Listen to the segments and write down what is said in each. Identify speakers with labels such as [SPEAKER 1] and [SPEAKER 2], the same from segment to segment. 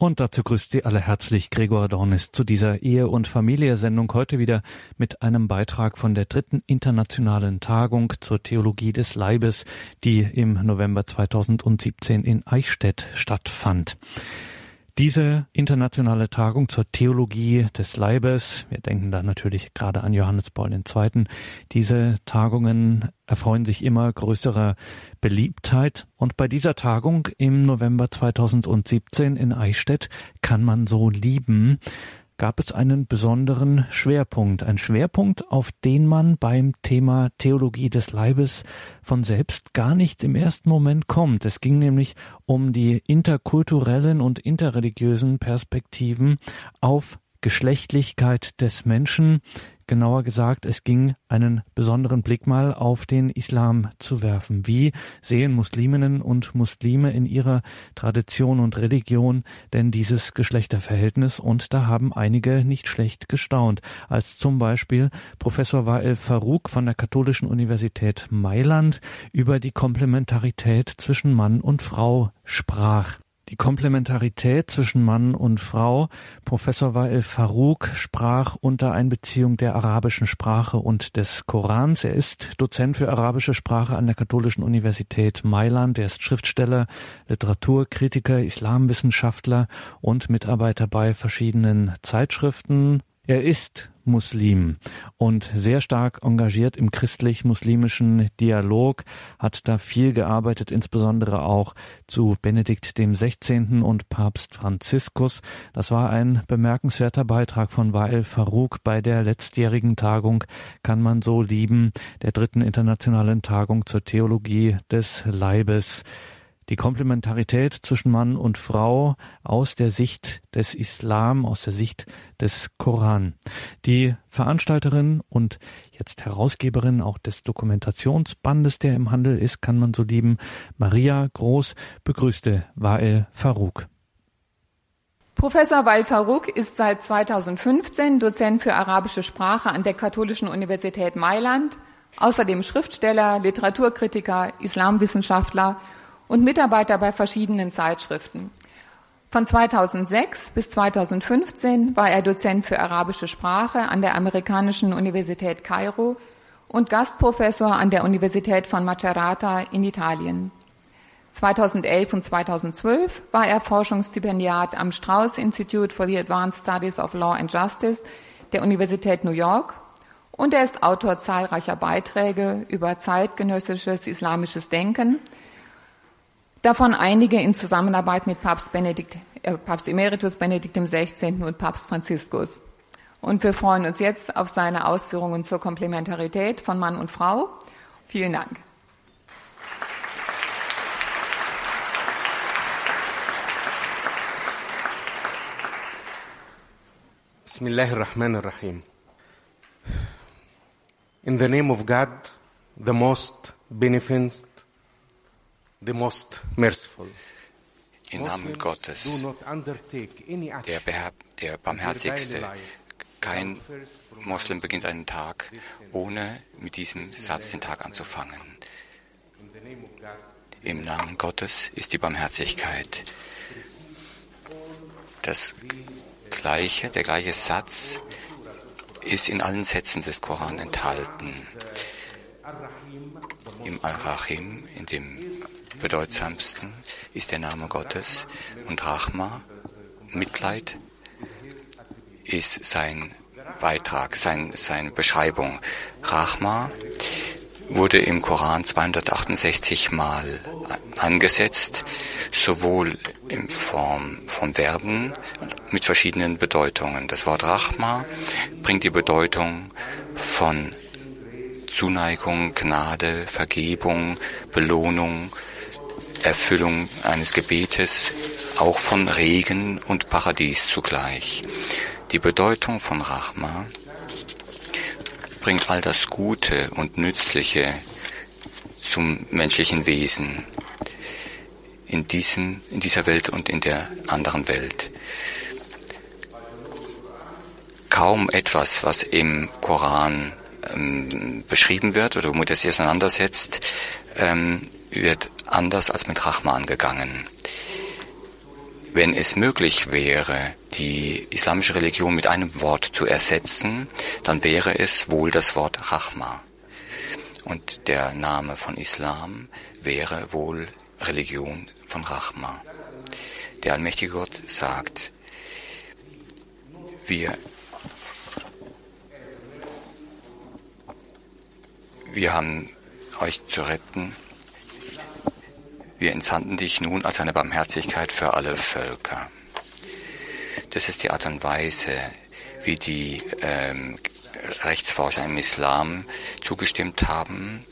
[SPEAKER 1] Und dazu grüßt Sie alle herzlich Gregor Dornis zu dieser Ehe- und Familie-Sendung heute wieder mit einem Beitrag von der dritten internationalen Tagung zur Theologie des Leibes, die im November 2017 in Eichstätt stattfand. Diese internationale Tagung zur Theologie des Leibes, wir denken da natürlich gerade an Johannes Paul II., diese Tagungen erfreuen sich immer größerer Beliebtheit und bei dieser Tagung im November 2017 in Eichstätt kann man so lieben, gab es einen besonderen Schwerpunkt, ein Schwerpunkt, auf den man beim Thema Theologie des Leibes von selbst gar nicht im ersten Moment kommt. Es ging nämlich um die interkulturellen und interreligiösen Perspektiven auf Geschlechtlichkeit des Menschen, Genauer gesagt, es ging einen besonderen Blick mal auf den Islam zu werfen. Wie sehen Musliminnen und Muslime in ihrer Tradition und Religion denn dieses Geschlechterverhältnis? Und da haben einige nicht schlecht gestaunt, als zum Beispiel Professor Wael Farouk von der Katholischen Universität Mailand über die Komplementarität zwischen Mann und Frau sprach. Die Komplementarität zwischen Mann und Frau. Professor Wael Farouk sprach unter Einbeziehung der arabischen Sprache und des Korans. Er ist Dozent für arabische Sprache an der Katholischen Universität Mailand. Er ist Schriftsteller, Literaturkritiker, Islamwissenschaftler und Mitarbeiter bei verschiedenen Zeitschriften. Er ist Muslim und sehr stark engagiert im christlich-muslimischen Dialog, hat da viel gearbeitet, insbesondere auch zu Benedikt dem 16. und Papst Franziskus. Das war ein bemerkenswerter Beitrag von Wael Farouk bei der letztjährigen Tagung Kann man so lieben, der dritten internationalen Tagung zur Theologie des Leibes die Komplementarität zwischen Mann und Frau aus der Sicht des Islam, aus der Sicht des Koran. Die Veranstalterin und jetzt Herausgeberin auch des Dokumentationsbandes, der im Handel ist, kann man so lieben, Maria Groß, begrüßte Wael Farouk.
[SPEAKER 2] Professor Wael Farouk ist seit 2015 Dozent für arabische Sprache an der Katholischen Universität Mailand, außerdem Schriftsteller, Literaturkritiker, Islamwissenschaftler und Mitarbeiter bei verschiedenen Zeitschriften. Von 2006 bis 2015 war er Dozent für arabische Sprache an der amerikanischen Universität Kairo und Gastprofessor an der Universität von Macerata in Italien. 2011 und 2012 war er Forschungsstipendiat am Strauss Institute for the Advanced Studies of Law and Justice der Universität New York und er ist Autor zahlreicher Beiträge über zeitgenössisches islamisches Denken, Davon einige in Zusammenarbeit mit Papst Benedikt, äh, Papst Emeritus Benedikt XVI. und Papst Franziskus. Und wir freuen uns jetzt auf seine Ausführungen zur Komplementarität von Mann und Frau. Vielen Dank.
[SPEAKER 3] Bismillahirrahmanirrahim. In the name of God, the most beneficent,
[SPEAKER 4] the most
[SPEAKER 3] merciful.
[SPEAKER 4] Im Namen Gottes, der, der Barmherzigste. Kein Moslem beginnt einen Tag, ohne mit diesem Satz den Tag anzufangen. Im Namen Gottes ist die Barmherzigkeit. Das gleiche, der gleiche Satz ist in allen Sätzen des Koran enthalten. Im Al-Rahim, in dem bedeutsamsten ist der Name Gottes und Rachma, Mitleid, ist sein Beitrag, sein, seine Beschreibung. Rachma wurde im Koran 268 Mal angesetzt, sowohl in Form von Verben mit verschiedenen Bedeutungen. Das Wort Rachma bringt die Bedeutung von Zuneigung, Gnade, Vergebung, Belohnung, Erfüllung eines Gebetes, auch von Regen und Paradies zugleich. Die Bedeutung von Rachma bringt all das Gute und Nützliche zum menschlichen Wesen in, diesem, in dieser Welt und in der anderen Welt. Kaum etwas, was im Koran ähm, beschrieben wird oder womit es sich auseinandersetzt, ähm, wird anders als mit Rahman gegangen. wenn es möglich wäre, die islamische Religion mit einem Wort zu ersetzen, dann wäre es wohl das Wort Rahma. Und der Name von Islam wäre wohl Religion von Rahma. Der allmächtige Gott sagt, wir, wir haben euch zu retten. Wir entsandten dich nun als eine Barmherzigkeit für alle Völker. Das ist die Art und Weise, wie die ähm, Rechtsforscher im Islam zugestimmt haben,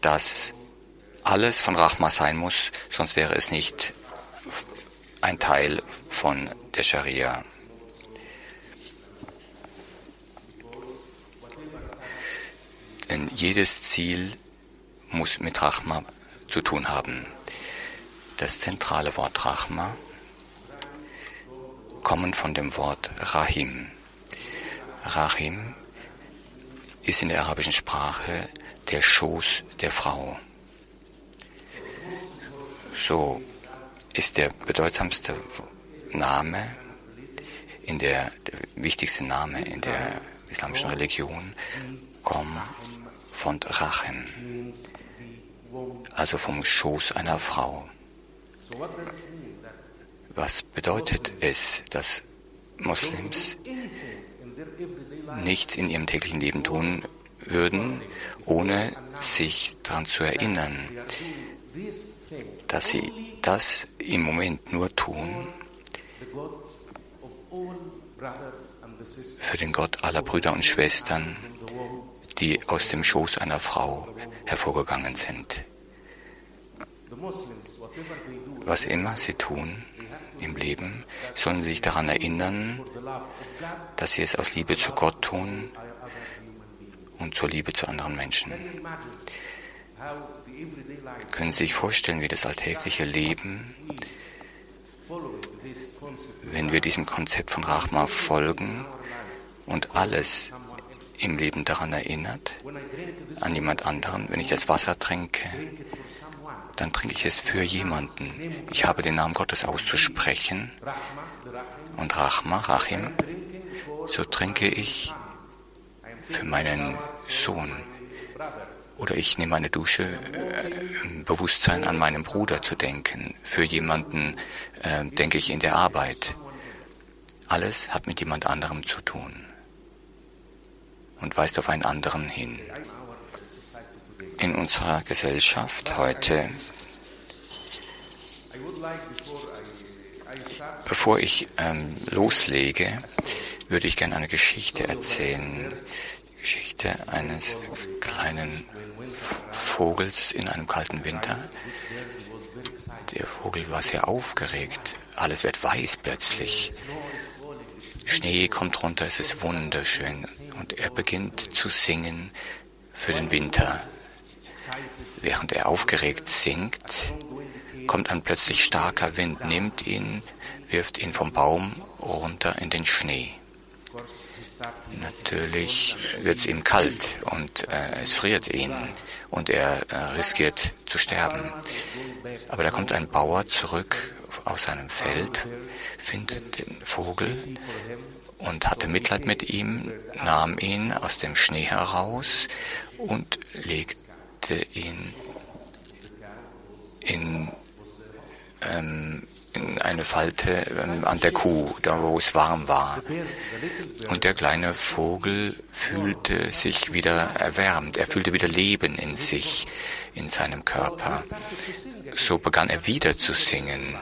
[SPEAKER 4] dass alles von Rahma sein muss, sonst wäre es nicht ein Teil von der Scharia. Denn jedes Ziel muss mit Rahma zu tun haben. Das zentrale Wort Rahma kommt von dem Wort Rahim. Rahim ist in der arabischen Sprache der Schoß der Frau. So ist der bedeutsamste Name in der, der wichtigste Name in der islamischen Religion Qom von Rachem, also vom Schoß einer Frau. Was bedeutet es, dass Muslims nichts in ihrem täglichen Leben tun würden, ohne sich daran zu erinnern, dass sie das im Moment nur tun für den Gott aller Brüder und Schwestern, die aus dem Schoß einer Frau hervorgegangen sind. Was immer sie tun im Leben, sollen sie sich daran erinnern, dass sie es aus Liebe zu Gott tun und zur Liebe zu anderen Menschen. Können Sie sich vorstellen, wie das alltägliche Leben, wenn wir diesem Konzept von Rahma folgen und alles im Leben daran erinnert, an jemand anderen, wenn ich das Wasser trinke, dann trinke ich es für jemanden. Ich habe den Namen Gottes auszusprechen und Rahma, Rachim, so trinke ich für meinen Sohn. Oder ich nehme eine Dusche, äh, im Bewusstsein an meinen Bruder zu denken. Für jemanden äh, denke ich in der Arbeit. Alles hat mit jemand anderem zu tun und weist auf einen anderen hin. In unserer Gesellschaft heute, bevor ich ähm, loslege, würde ich gerne eine Geschichte erzählen. Die Geschichte eines kleinen Vogels in einem kalten Winter. Der Vogel war sehr aufgeregt. Alles wird weiß plötzlich. Schnee kommt runter, es ist wunderschön. Und er beginnt zu singen für den Winter. Während er aufgeregt singt, kommt ein plötzlich starker Wind, nimmt ihn, wirft ihn vom Baum runter in den Schnee. Natürlich wird es ihm kalt und äh, es friert ihn und er äh, riskiert zu sterben. Aber da kommt ein Bauer zurück aus seinem Feld, findet den Vogel und hatte Mitleid mit ihm, nahm ihn aus dem Schnee heraus und legte ihn in, ähm, in eine Falte ähm, an der Kuh, da wo es warm war. Und der kleine Vogel fühlte sich wieder erwärmt, er fühlte wieder Leben in sich, in seinem Körper. So begann er wieder zu singen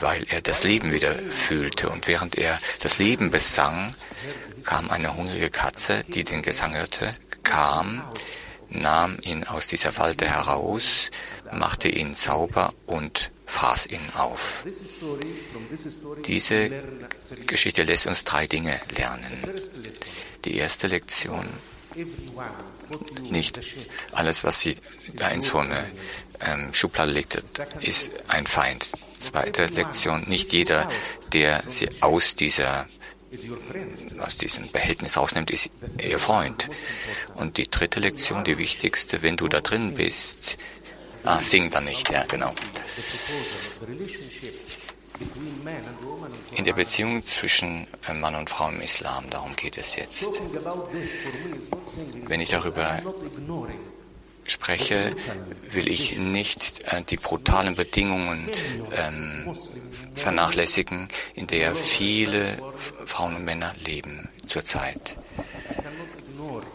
[SPEAKER 4] weil er das Leben wieder fühlte. Und während er das Leben besang, kam eine hungrige Katze, die den Gesang hörte, kam, nahm ihn aus dieser Falte heraus, machte ihn sauber und fraß ihn auf. Diese Geschichte lässt uns drei Dinge lernen. Die erste Lektion, nicht alles, was sie da in so eine ähm, Schublade legt, ist ein Feind. Zweite Lektion, nicht jeder, der sie aus dieser aus diesem Behältnis rausnimmt, ist ihr Freund. Und die dritte Lektion, die wichtigste, wenn du da drin bist, ah, sing dann nicht, ja, genau. in der Beziehung zwischen äh, Mann und Frau im Islam, darum geht es jetzt. Wenn ich darüber spreche, will ich nicht äh, die brutalen Bedingungen ähm, vernachlässigen, in der viele Frauen und Männer leben zurzeit.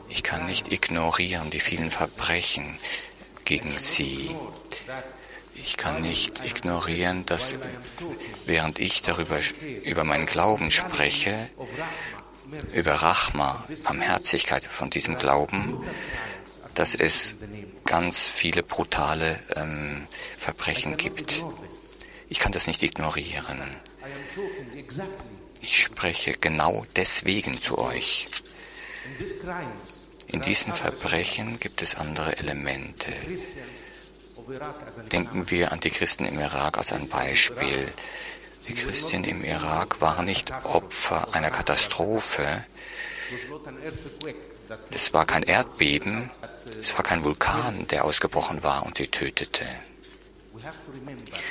[SPEAKER 4] Ich kann nicht ignorieren die vielen Verbrechen gegen sie. Ich kann nicht ignorieren, dass während ich darüber über meinen Glauben spreche, über Rachma, Barmherzigkeit von diesem Glauben, dass es ganz viele brutale ähm, Verbrechen gibt. Ich kann das nicht ignorieren. Ich spreche genau deswegen zu euch. In diesen Verbrechen gibt es andere Elemente. Denken wir an die Christen im Irak als ein Beispiel. Die Christen im Irak waren nicht Opfer einer Katastrophe. Es war kein Erdbeben, es war kein Vulkan, der ausgebrochen war und sie tötete.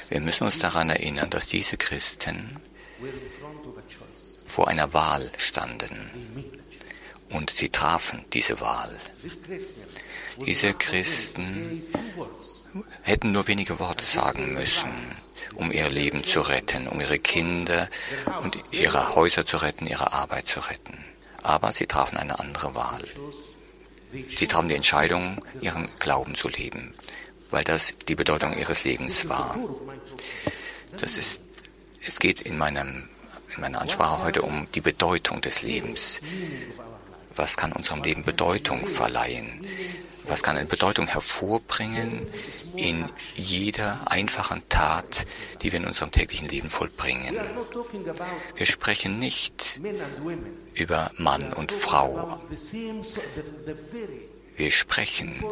[SPEAKER 4] Wir müssen uns daran erinnern, dass diese Christen vor einer Wahl standen und sie trafen diese Wahl. Diese Christen hätten nur wenige Worte sagen müssen, um ihr Leben zu retten, um ihre Kinder und ihre Häuser zu retten, ihre Arbeit zu retten. Aber sie trafen eine andere Wahl. Sie trafen die Entscheidung, ihren Glauben zu leben, weil das die Bedeutung ihres Lebens war. Das ist, es geht in, meinem, in meiner Ansprache heute um die Bedeutung des Lebens. Was kann unserem Leben Bedeutung verleihen? Was kann eine Bedeutung hervorbringen in jeder einfachen Tat, die wir in unserem täglichen Leben vollbringen? Wir sprechen nicht über Mann und Frau. Wir sprechen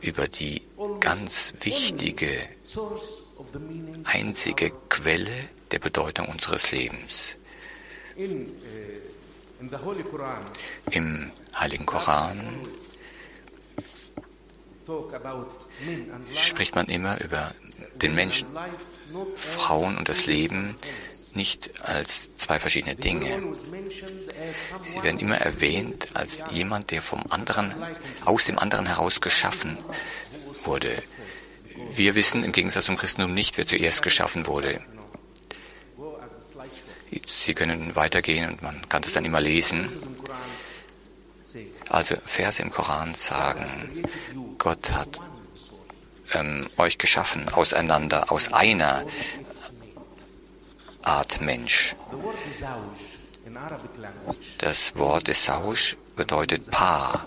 [SPEAKER 4] über die ganz wichtige, einzige Quelle der Bedeutung unseres Lebens. Im Heiligen Koran spricht man immer über den Menschen, Frauen und das Leben nicht als zwei verschiedene Dinge. Sie werden immer erwähnt als jemand, der vom anderen, aus dem anderen heraus geschaffen wurde. Wir wissen im Gegensatz zum Christentum nicht, wer zuerst geschaffen wurde. Sie können weitergehen und man kann das dann immer lesen. Also Verse im Koran sagen, Gott hat ähm, euch geschaffen auseinander, aus einer Art Mensch. Das Wort Sausch bedeutet Paar.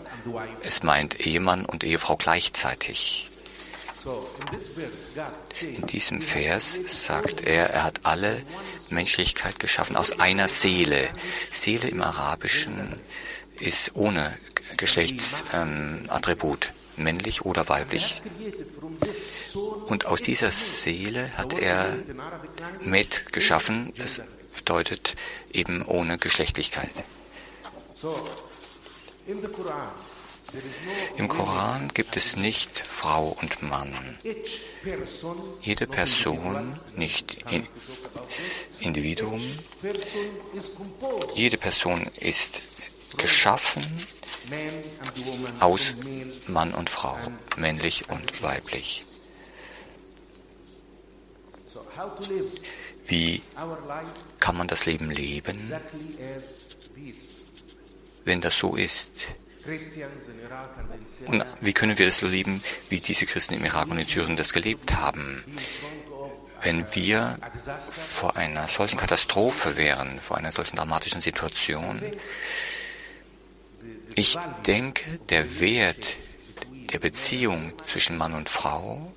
[SPEAKER 4] Es meint Ehemann und Ehefrau gleichzeitig. In diesem Vers sagt er, er hat alle Menschlichkeit geschaffen aus einer Seele. Seele im Arabischen ist ohne Geschlechtsattribut, ähm, männlich oder weiblich. Und aus dieser Seele hat er Met geschaffen, das bedeutet eben ohne Geschlechtlichkeit. Im Koran gibt es nicht Frau und Mann. Jede Person, nicht Individuum, jede Person ist geschaffen aus Mann und Frau, männlich und weiblich. Wie kann man das Leben leben, wenn das so ist? Und wie können wir das so leben, wie diese Christen im Irak und in Syrien das gelebt haben? Wenn wir vor einer solchen Katastrophe wären, vor einer solchen dramatischen Situation, ich denke, der Wert der Beziehung zwischen Mann und Frau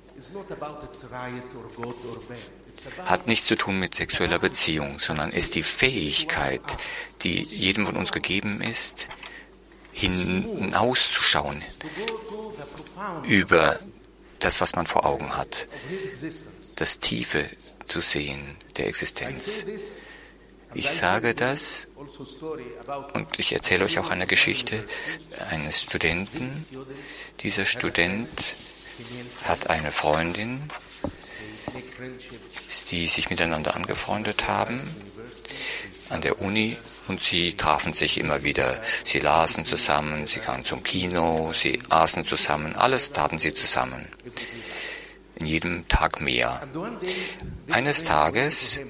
[SPEAKER 4] hat nichts zu tun mit sexueller Beziehung, sondern ist die Fähigkeit, die jedem von uns gegeben ist, hinauszuschauen über das, was man vor Augen hat, das Tiefe zu sehen der Existenz. Ich sage das und ich erzähle euch auch eine Geschichte eines Studenten. Dieser Student hat eine Freundin, die sich miteinander angefreundet haben an der Uni und sie trafen sich immer wieder. Sie lasen zusammen, sie gingen zum Kino, sie aßen zusammen, alles taten sie zusammen. In jedem Tag mehr. Eines Tages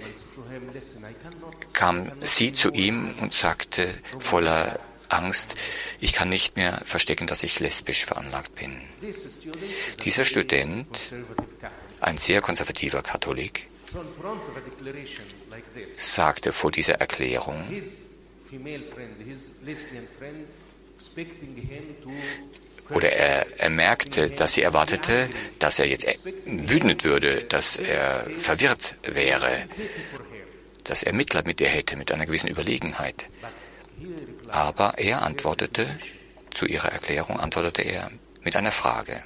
[SPEAKER 4] kam sie zu ihm und sagte voller Angst, ich kann nicht mehr verstecken, dass ich lesbisch veranlagt bin. Dieser Student, ein sehr konservativer Katholik, sagte vor dieser Erklärung, oder er, er merkte, dass sie erwartete, dass er jetzt wütend würde, dass er verwirrt wäre, dass er Mitleid mit ihr hätte, mit einer gewissen Überlegenheit. Aber er antwortete, zu ihrer Erklärung antwortete er mit einer Frage.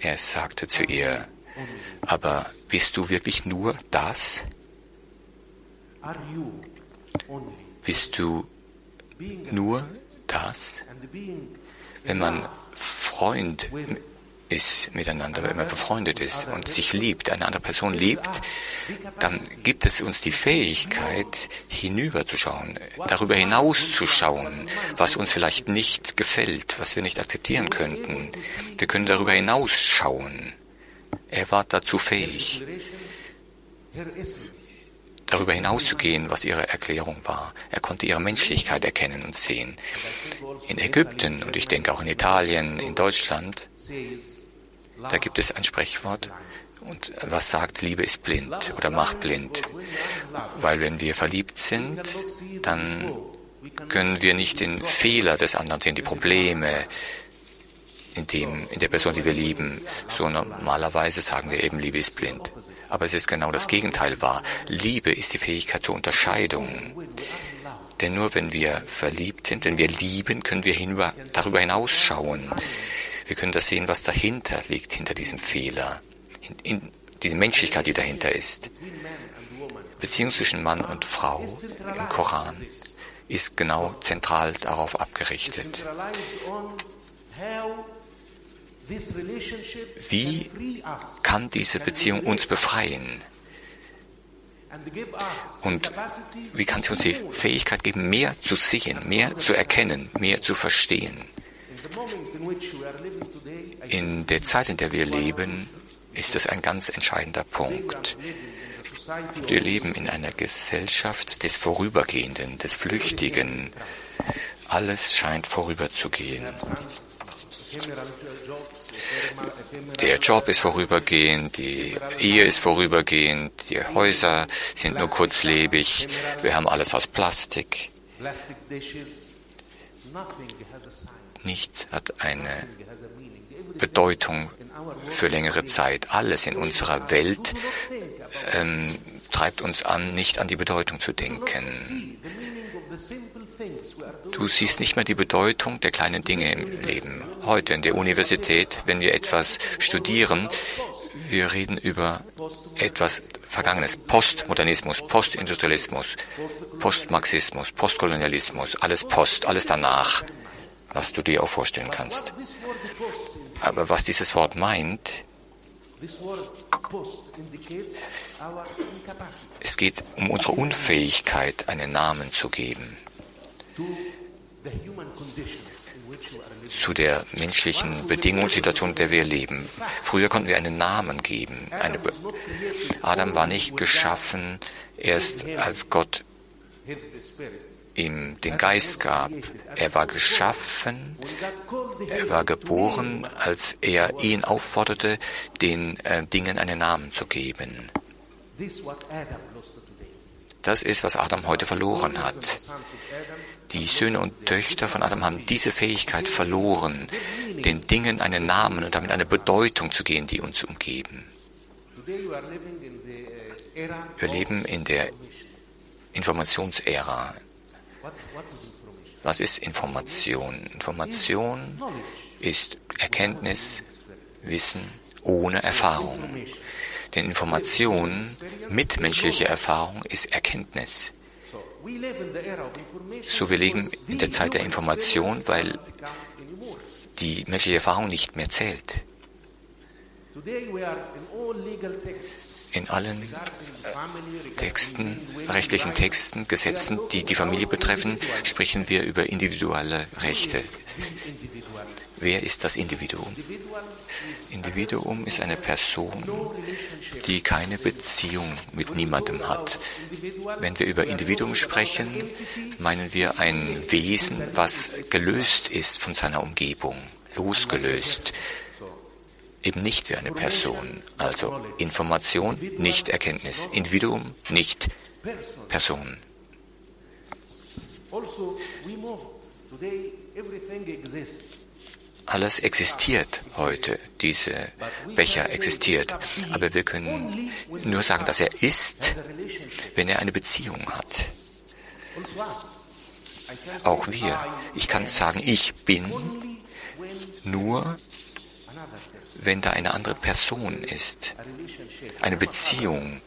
[SPEAKER 4] Er sagte zu ihr, aber bist du wirklich nur das? Bist du nur das? Wenn man Freund ist miteinander, wenn man befreundet ist und sich liebt, eine andere Person liebt, dann gibt es uns die Fähigkeit, hinüberzuschauen, darüber hinauszuschauen, was uns vielleicht nicht gefällt, was wir nicht akzeptieren könnten. Wir können darüber hinausschauen. Er war dazu fähig, darüber hinauszugehen, was ihre Erklärung war. Er konnte ihre Menschlichkeit erkennen und sehen. In Ägypten und ich denke auch in Italien, in Deutschland, da gibt es ein Sprichwort. Und was sagt, Liebe ist blind oder macht blind? Weil wenn wir verliebt sind, dann können wir nicht den Fehler des anderen sehen, die Probleme in, dem, in der Person, die wir lieben. So normalerweise sagen wir eben, Liebe ist blind. Aber es ist genau das Gegenteil wahr. Liebe ist die Fähigkeit zur Unterscheidung. Denn nur wenn wir verliebt sind, wenn wir lieben, können wir hinüber, darüber hinausschauen. Wir können das sehen, was dahinter liegt, hinter diesem Fehler, in, in diese Menschlichkeit, die dahinter ist. Beziehung zwischen Mann und Frau im Koran ist genau zentral darauf abgerichtet. Wie kann diese Beziehung uns befreien? Und wie kann sie uns die Fähigkeit geben, mehr zu sehen, mehr zu erkennen, mehr zu verstehen? In der Zeit, in der wir leben, ist das ein ganz entscheidender Punkt. Wir leben in einer Gesellschaft des Vorübergehenden, des Flüchtigen. Alles scheint vorüberzugehen. Der Job ist vorübergehend, die Ehe ist vorübergehend, die Häuser sind nur kurzlebig, wir haben alles aus Plastik. Nichts hat eine Bedeutung für längere Zeit. Alles in unserer Welt ähm, treibt uns an, nicht an die Bedeutung zu denken. Du siehst nicht mehr die Bedeutung der kleinen Dinge im Leben. Heute in der Universität, wenn wir etwas studieren, wir reden über etwas Vergangenes. Postmodernismus, Postindustrialismus, Postmarxismus, Postkolonialismus, alles Post, alles danach, was du dir auch vorstellen kannst. Aber was dieses Wort meint, es geht um unsere Unfähigkeit, einen Namen zu geben zu der menschlichen Bedingungssituation, in der wir leben. Früher konnten wir einen Namen geben. Eine Adam war nicht geschaffen erst als Gott ihm den Geist gab. Er war geschaffen, er war geboren, als er ihn aufforderte, den äh, Dingen einen Namen zu geben. Das ist, was Adam heute verloren hat. Die Söhne und Töchter von Adam haben diese Fähigkeit verloren, den Dingen einen Namen und damit eine Bedeutung zu geben, die uns umgeben. Wir leben in der Informationsära. Was ist Information? Information ist Erkenntnis, Wissen ohne Erfahrung. Denn Information mit menschlicher Erfahrung ist Erkenntnis. So, wir leben in der Zeit der Information, weil die menschliche Erfahrung nicht mehr zählt. In allen Texten, rechtlichen Texten, Gesetzen, die die Familie betreffen, sprechen wir über individuelle Rechte. Wer ist das Individuum? Individuum ist eine Person, die keine Beziehung mit niemandem hat. Wenn wir über Individuum sprechen, meinen wir ein Wesen, was gelöst ist von seiner Umgebung, losgelöst. Eben nicht wie eine Person. Also Information, nicht Erkenntnis. Individuum, nicht Person. Also, today everything exists. Alles existiert heute, diese Becher existiert. Aber wir können nur sagen, dass er ist, wenn er eine Beziehung hat. Auch wir. Ich kann sagen, ich bin nur, wenn da eine andere Person ist. Eine Beziehung.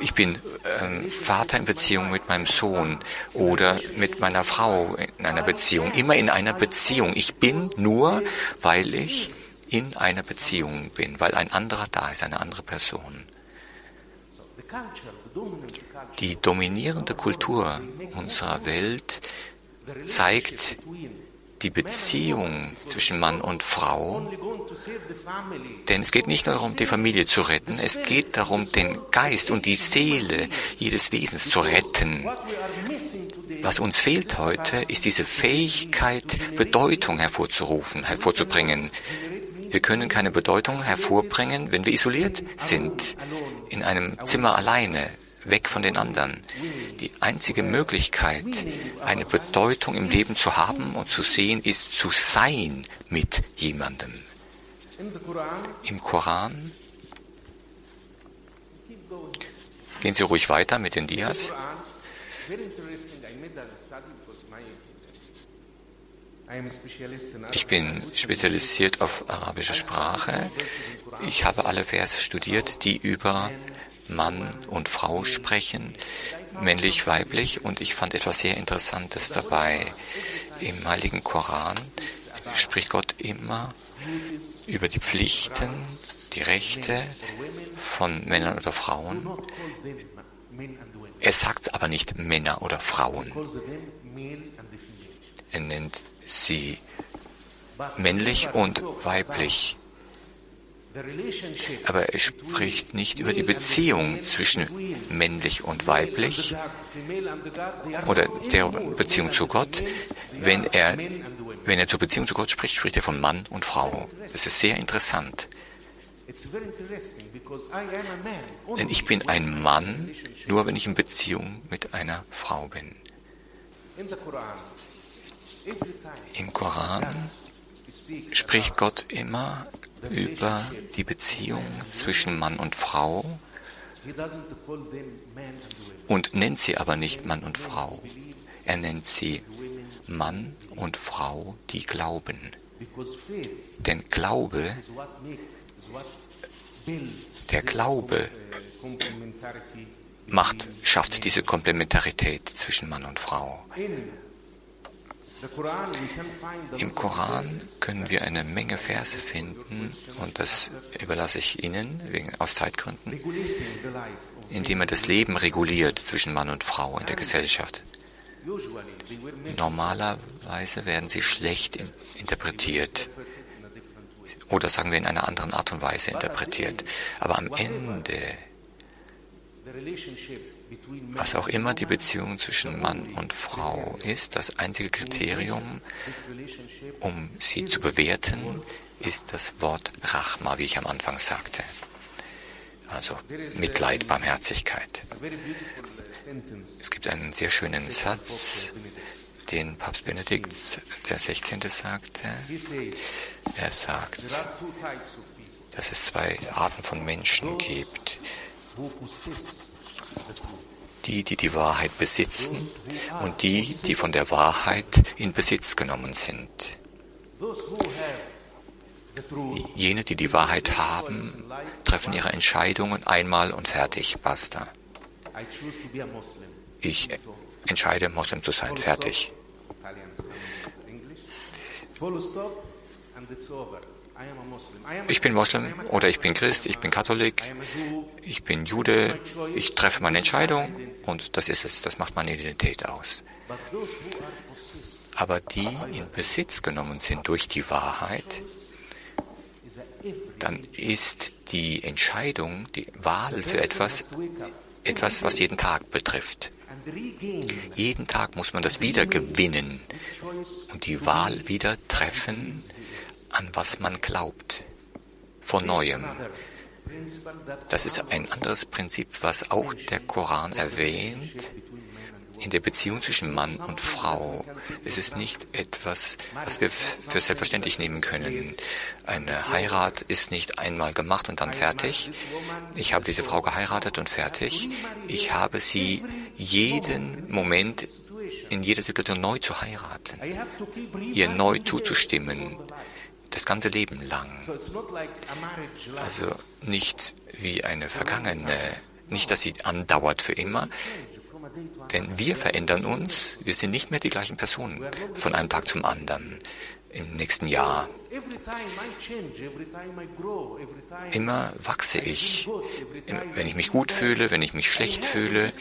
[SPEAKER 4] Ich bin ähm, Vater in Beziehung mit meinem Sohn oder mit meiner Frau in einer Beziehung. Immer in einer Beziehung. Ich bin nur, weil ich in einer Beziehung bin, weil ein anderer da ist, eine andere Person. Die dominierende Kultur unserer Welt zeigt die Beziehung zwischen Mann und Frau. Denn es geht nicht nur darum, die Familie zu retten, es geht darum, den Geist und die Seele jedes Wesens zu retten. Was uns fehlt heute, ist diese Fähigkeit, Bedeutung hervorzurufen, hervorzubringen. Wir können keine Bedeutung hervorbringen, wenn wir isoliert sind, in einem Zimmer alleine, weg von den anderen. Die einzige Möglichkeit, eine Bedeutung im Leben zu haben und zu sehen, ist zu sein mit jemandem. Im Koran Gehen Sie ruhig weiter mit den Dias. Ich bin spezialisiert auf arabische Sprache. Ich habe alle Verse studiert, die über Mann und Frau sprechen, männlich, weiblich, und ich fand etwas sehr Interessantes dabei. Im Heiligen Koran spricht Gott immer über die Pflichten, die Rechte von Männern oder Frauen. Er sagt aber nicht Männer oder Frauen. Er nennt sie männlich und weiblich. Aber er spricht nicht über die Beziehung zwischen männlich und weiblich oder der Beziehung zu Gott. Wenn er, wenn er zur Beziehung zu Gott spricht, spricht er von Mann und Frau. Das ist sehr interessant. Denn ich bin ein Mann, nur wenn ich in Beziehung mit einer Frau bin. Im Koran spricht Gott immer über die Beziehung zwischen Mann und Frau und nennt sie aber nicht Mann und Frau. Er nennt sie Mann und Frau, die glauben. Denn Glaube, der Glaube macht, schafft diese Komplementarität zwischen Mann und Frau. Im Koran können wir eine Menge Verse finden, und das überlasse ich Ihnen wegen, aus Zeitgründen, indem er das Leben reguliert zwischen Mann und Frau in der Gesellschaft. Normalerweise werden sie schlecht interpretiert oder sagen wir in einer anderen Art und Weise interpretiert. Aber am Ende was auch immer die Beziehung zwischen Mann und Frau ist, das einzige Kriterium, um sie zu bewerten, ist das Wort Rachma, wie ich am Anfang sagte. Also Mitleid, Barmherzigkeit. Es gibt einen sehr schönen Satz, den Papst Benedikt der 16. sagte. Er sagt, dass es zwei Arten von Menschen gibt die, die die Wahrheit besitzen und die, die von der Wahrheit in Besitz genommen sind. Jene, die die Wahrheit haben, treffen ihre Entscheidungen einmal und fertig, basta. Ich entscheide, Moslem zu sein, fertig. Ich bin Moslem oder ich bin Christ, ich bin Katholik, ich bin Jude, ich treffe meine Entscheidung und das ist es, das macht meine Identität aus. Aber die in Besitz genommen sind durch die Wahrheit, dann ist die Entscheidung, die Wahl für etwas, etwas, was jeden Tag betrifft. Jeden Tag muss man das wieder gewinnen und die Wahl wieder treffen, an was man glaubt, von neuem. Das ist ein anderes Prinzip, was auch der Koran erwähnt, in der Beziehung zwischen Mann und Frau ist es nicht etwas, was wir für selbstverständlich nehmen können. Eine Heirat ist nicht einmal gemacht und dann fertig. Ich habe diese Frau geheiratet und fertig. Ich habe sie jeden Moment in jeder Situation neu zu heiraten, ihr neu zuzustimmen, das ganze Leben lang. Also nicht wie eine vergangene, nicht, dass sie andauert für immer, denn wir verändern uns, wir sind nicht mehr die gleichen Personen von einem Tag zum anderen im nächsten Jahr. Immer wachse ich, wenn ich mich gut fühle, wenn ich mich schlecht fühle.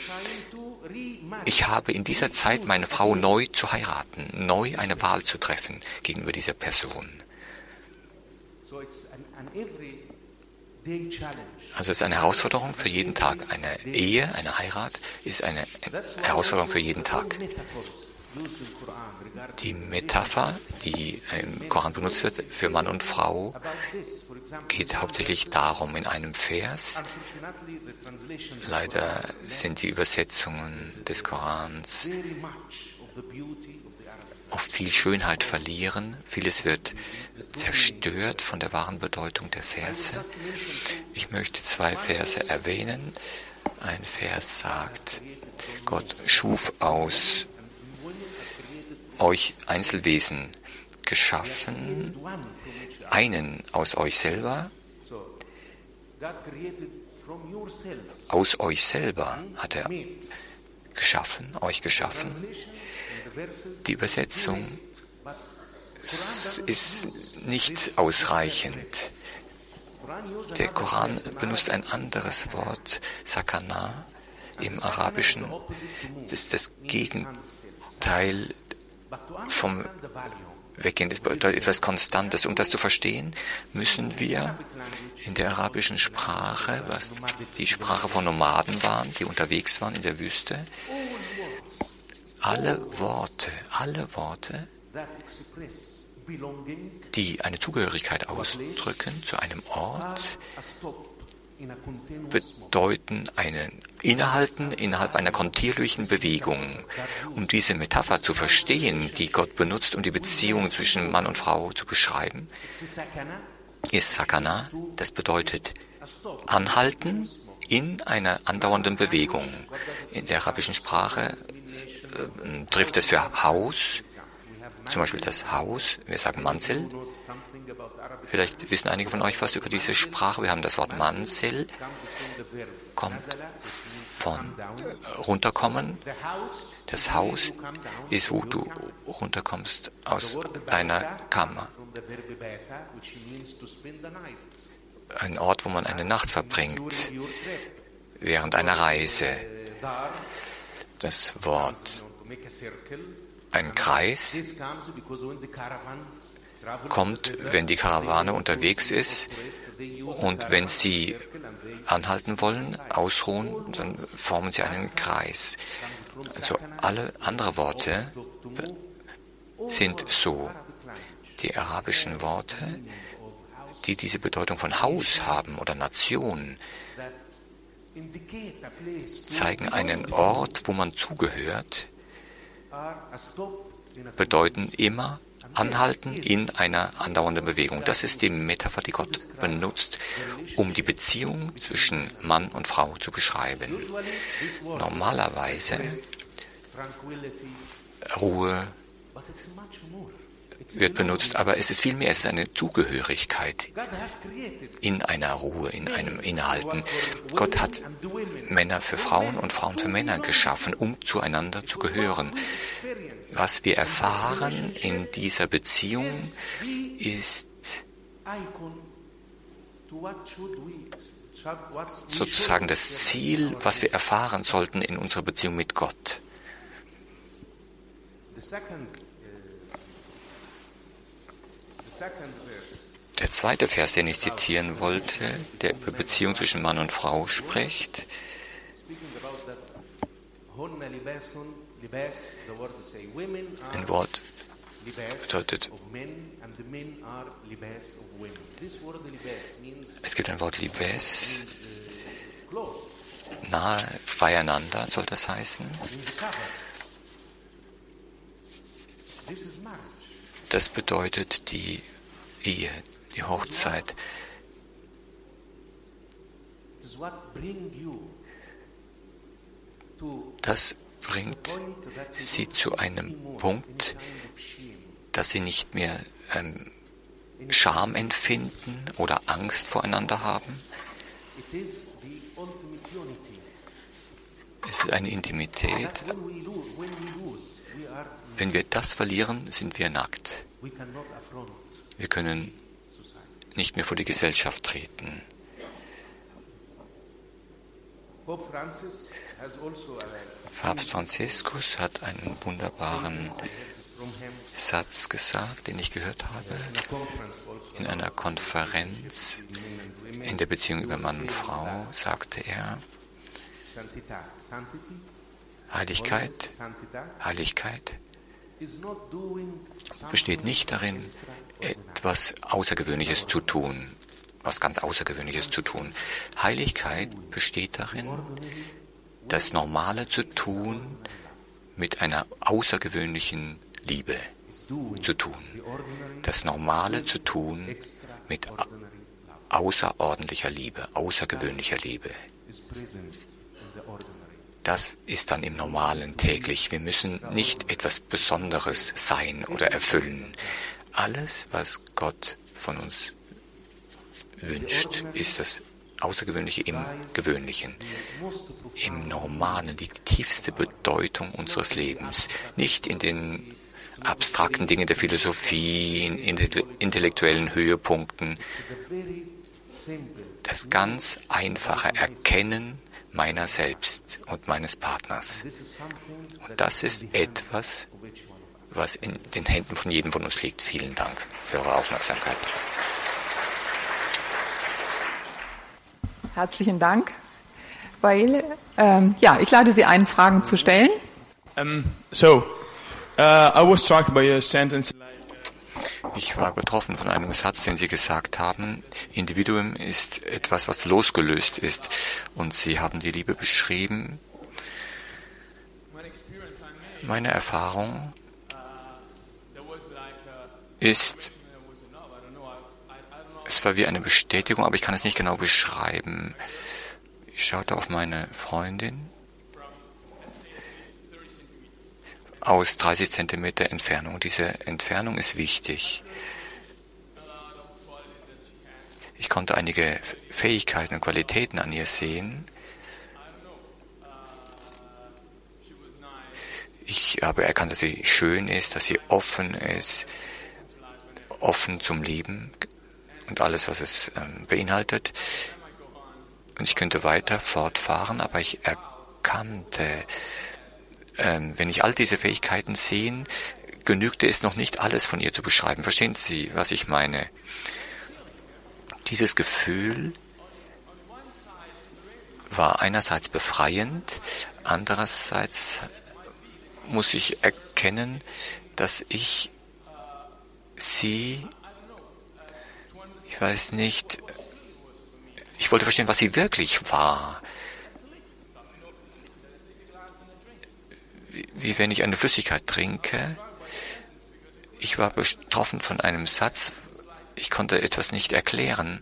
[SPEAKER 4] Ich habe in dieser Zeit meine Frau neu zu heiraten, neu eine Wahl zu treffen gegenüber dieser Person. Also es ist eine Herausforderung für jeden Tag. Eine Ehe, eine Heirat ist eine Herausforderung für jeden Tag. Die Metapher, die im Koran benutzt wird für Mann und Frau, geht hauptsächlich darum in einem Vers. Leider sind die Übersetzungen des Korans oft viel Schönheit verlieren. Vieles wird zerstört von der wahren Bedeutung der Verse. Ich möchte zwei Verse erwähnen. Ein Vers sagt, Gott schuf aus euch Einzelwesen geschaffen, einen aus euch selber. Aus euch selber hat er geschaffen, euch geschaffen. Die Übersetzung ist nicht ausreichend. Der Koran benutzt ein anderes Wort, Sakana, im Arabischen. Das ist das Gegenteil vom Weggehen. Das bedeutet etwas Konstantes. Um das zu verstehen, müssen wir in der arabischen Sprache, was die Sprache von Nomaden waren, die unterwegs waren in der Wüste, alle Worte, alle Worte, die eine Zugehörigkeit ausdrücken zu einem Ort, bedeuten einen Innehalten innerhalb einer kontinuierlichen Bewegung. Um diese Metapher zu verstehen, die Gott benutzt, um die Beziehung zwischen Mann und Frau zu beschreiben, ist Sakana, das bedeutet anhalten in einer andauernden Bewegung. In der arabischen Sprache trifft es für Haus, zum Beispiel das Haus, wir sagen Manzel. Vielleicht wissen einige von euch was über diese Sprache. Wir haben das Wort Manzel, kommt von runterkommen. Das Haus ist, wo du runterkommst aus deiner Kammer. Ein Ort, wo man eine Nacht verbringt während einer Reise das Wort ein Kreis kommt, wenn die Karawane unterwegs ist und wenn sie anhalten wollen, ausruhen, dann formen sie einen Kreis. Also alle andere Worte sind so. Die arabischen Worte, die diese Bedeutung von Haus haben oder Nation, zeigen einen Ort, wo man zugehört, bedeuten immer anhalten in einer andauernden Bewegung. Das ist die Metapher, die Gott benutzt, um die Beziehung zwischen Mann und Frau zu beschreiben. Normalerweise Ruhe, wird benutzt, aber es ist vielmehr es ist eine Zugehörigkeit in einer Ruhe, in einem Inhalten. Gott hat Männer für Frauen und Frauen für Männer geschaffen, um zueinander zu gehören. Was wir erfahren in dieser Beziehung ist sozusagen das Ziel, was wir erfahren sollten in unserer Beziehung mit Gott. Der zweite Vers, den ich zitieren wollte, der über Beziehung zwischen Mann und Frau spricht, ein Wort bedeutet, es gibt ein Wort Libes, nahe beieinander soll das heißen. Das bedeutet die Ehe, die Hochzeit. Das bringt sie zu einem Punkt, dass sie nicht mehr ähm, Scham empfinden oder Angst voreinander haben. Es ist eine Intimität. Wenn wir das verlieren, sind wir nackt. Wir können nicht mehr vor die Gesellschaft treten. Papst Franziskus hat einen wunderbaren Satz gesagt, den ich gehört habe in einer Konferenz in der Beziehung über Mann und Frau, sagte er, Heiligkeit, Heiligkeit besteht nicht darin, etwas Außergewöhnliches zu tun, was ganz Außergewöhnliches zu tun. Heiligkeit besteht darin, das Normale zu tun mit einer außergewöhnlichen Liebe zu tun. Das Normale zu tun mit außerordentlicher Liebe, außergewöhnlicher Liebe. Das ist dann im Normalen täglich. Wir müssen nicht etwas Besonderes sein oder erfüllen. Alles, was Gott von uns wünscht, ist das Außergewöhnliche im Gewöhnlichen, im Normalen, die tiefste Bedeutung unseres Lebens, nicht in den abstrakten Dingen der Philosophie, in intellektuellen Höhepunkten. Das ganz einfache Erkennen meiner selbst und meines Partners. Und das ist etwas, was in den Händen von jedem von uns liegt. Vielen Dank für eure Aufmerksamkeit.
[SPEAKER 2] Herzlichen Dank. Weil, ähm, ja, ich lade Sie ein, Fragen zu stellen.
[SPEAKER 5] Um, so, Uh, I was struck by a sentence
[SPEAKER 4] ich war betroffen von einem Satz, den Sie gesagt haben. Individuum ist etwas, was losgelöst ist. Und Sie haben die Liebe beschrieben. Meine Erfahrung ist, es war wie eine Bestätigung, aber ich kann es nicht genau beschreiben. Ich schaute auf meine Freundin aus 30 Zentimeter Entfernung. Diese Entfernung ist wichtig. Ich konnte einige Fähigkeiten und Qualitäten an ihr sehen. Ich habe erkannt, dass sie schön ist, dass sie offen ist, offen zum Lieben und alles, was es ähm, beinhaltet. Und ich könnte weiter fortfahren, aber ich erkannte, ähm, wenn ich all diese Fähigkeiten sehe, genügte es noch nicht alles von ihr zu beschreiben. Verstehen Sie, was ich meine? Dieses Gefühl war einerseits befreiend, andererseits muss ich erkennen, dass ich sie, ich weiß nicht, ich wollte verstehen, was sie wirklich war. Wie wenn ich eine Flüssigkeit trinke. Ich war betroffen von einem Satz, ich konnte etwas nicht erklären.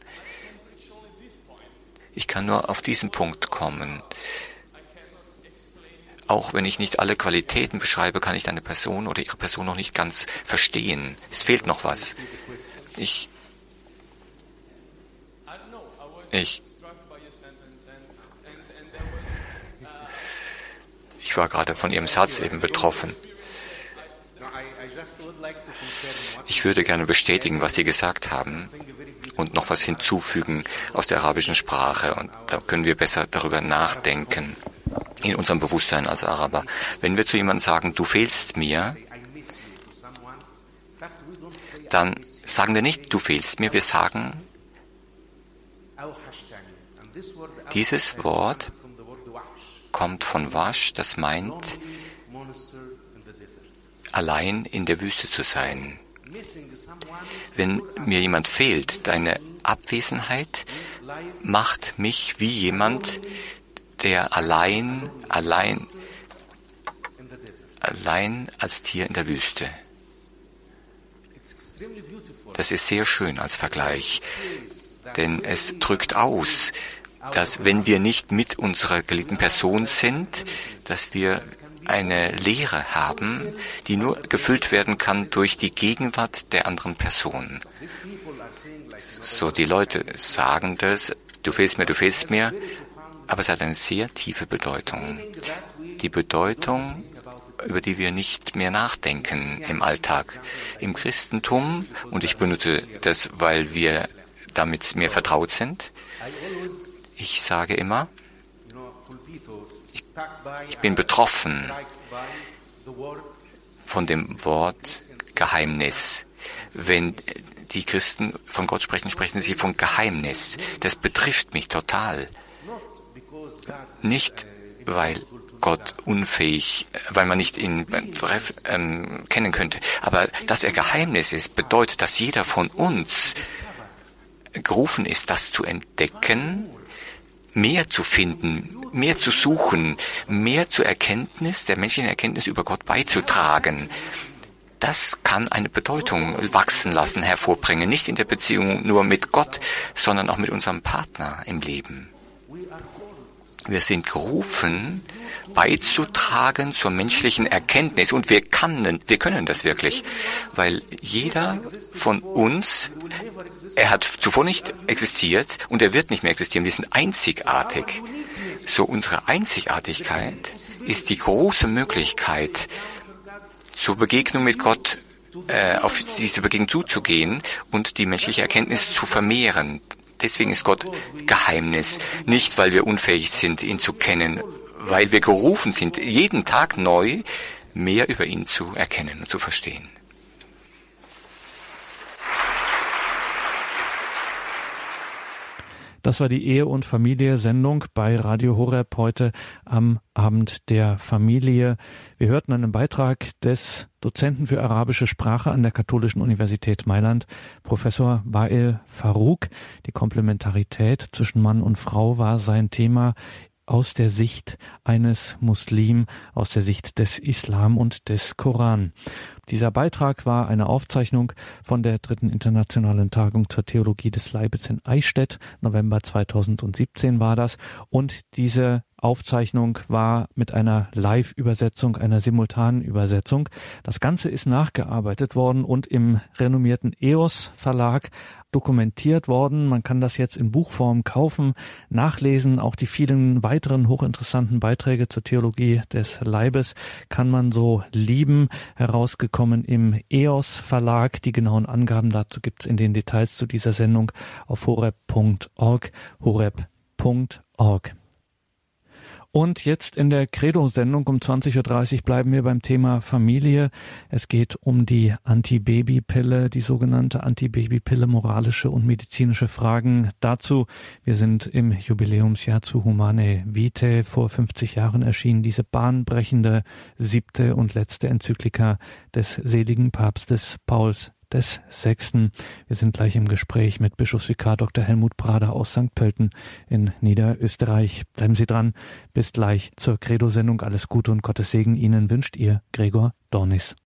[SPEAKER 4] Ich kann nur auf diesen Punkt kommen. Auch wenn ich nicht alle Qualitäten beschreibe, kann ich deine Person oder ihre Person noch nicht ganz verstehen. Es fehlt noch was. Ich, ich Ich war gerade von Ihrem Satz eben betroffen. Ich würde gerne bestätigen, was Sie gesagt haben und noch was hinzufügen aus der arabischen Sprache. Und da können wir besser darüber nachdenken in unserem Bewusstsein als Araber. Wenn wir zu jemandem sagen, du fehlst mir, dann sagen wir nicht, du fehlst mir, wir sagen, dieses Wort kommt von Wasch, das meint, allein in der Wüste zu sein. Wenn mir jemand fehlt, deine Abwesenheit macht mich wie jemand, der allein, allein, allein als Tier in der Wüste. Das ist sehr schön als Vergleich, denn es drückt aus, dass wenn wir nicht mit unserer geliebten Person sind, dass wir eine Leere haben, die nur gefüllt werden kann durch die Gegenwart der anderen Person. So, die Leute sagen das, du fehlst mir, du fehlst mir, aber es hat eine sehr tiefe Bedeutung. Die Bedeutung, über die wir nicht mehr nachdenken im Alltag. Im Christentum, und ich benutze das, weil wir damit mehr vertraut sind, ich sage immer, ich bin betroffen von dem Wort Geheimnis. Wenn die Christen von Gott sprechen, sprechen sie von Geheimnis. Das betrifft mich total. Nicht, weil Gott unfähig, weil man nicht ihn ähm, kennen könnte, aber dass er Geheimnis ist, bedeutet, dass jeder von uns gerufen ist, das zu entdecken mehr zu finden, mehr zu suchen, mehr zur Erkenntnis, der menschlichen Erkenntnis über Gott beizutragen. Das kann eine Bedeutung wachsen lassen, hervorbringen, nicht in der Beziehung nur mit Gott, sondern auch mit unserem Partner im Leben. Wir sind gerufen, beizutragen zur menschlichen Erkenntnis und wir können, wir können das wirklich, weil jeder von uns er hat zuvor nicht existiert und er wird nicht mehr existieren. Wir sind einzigartig. So unsere Einzigartigkeit ist die große Möglichkeit, zur Begegnung mit Gott, äh, auf diese Begegnung zuzugehen und die menschliche Erkenntnis zu vermehren. Deswegen ist Gott Geheimnis. Nicht, weil wir unfähig sind, ihn zu kennen, weil wir gerufen sind, jeden Tag neu mehr über ihn zu erkennen und zu verstehen.
[SPEAKER 1] Das war die Ehe- und Familie-Sendung bei Radio Horeb heute am Abend der Familie. Wir hörten einen Beitrag des Dozenten für arabische Sprache an der Katholischen Universität Mailand, Professor Wael Farouk. Die Komplementarität zwischen Mann und Frau war sein Thema aus der Sicht eines Muslim, aus der Sicht des Islam und des Koran. Dieser Beitrag war eine Aufzeichnung von der dritten internationalen Tagung zur Theologie des Leibes in Eichstätt. November 2017 war das. Und diese Aufzeichnung war mit einer Live-Übersetzung, einer simultanen Übersetzung. Das Ganze ist nachgearbeitet worden und im renommierten EOS Verlag dokumentiert worden. Man kann das jetzt in Buchform kaufen, nachlesen. Auch die vielen weiteren hochinteressanten Beiträge zur Theologie des Leibes kann man so lieben. Herausgekommen im EOS Verlag. Die genauen Angaben dazu gibt's in den Details zu dieser Sendung auf horeb.org. horeb.org. Und jetzt in der Credo-Sendung um 20.30 Uhr bleiben wir beim Thema Familie. Es geht um die Antibabypille, die sogenannte Antibabypille, moralische und medizinische Fragen dazu. Wir sind im Jubiläumsjahr zu Humane Vitae. Vor 50 Jahren erschien diese bahnbrechende siebte und letzte Enzyklika des seligen Papstes Pauls des Sechsten. Wir sind gleich im Gespräch mit Bischofsvikar Dr. Helmut Prader aus St. Pölten in Niederösterreich. Bleiben Sie dran. Bis gleich zur Credo-Sendung. Alles Gute und Gottes Segen Ihnen wünscht Ihr Gregor Dornis.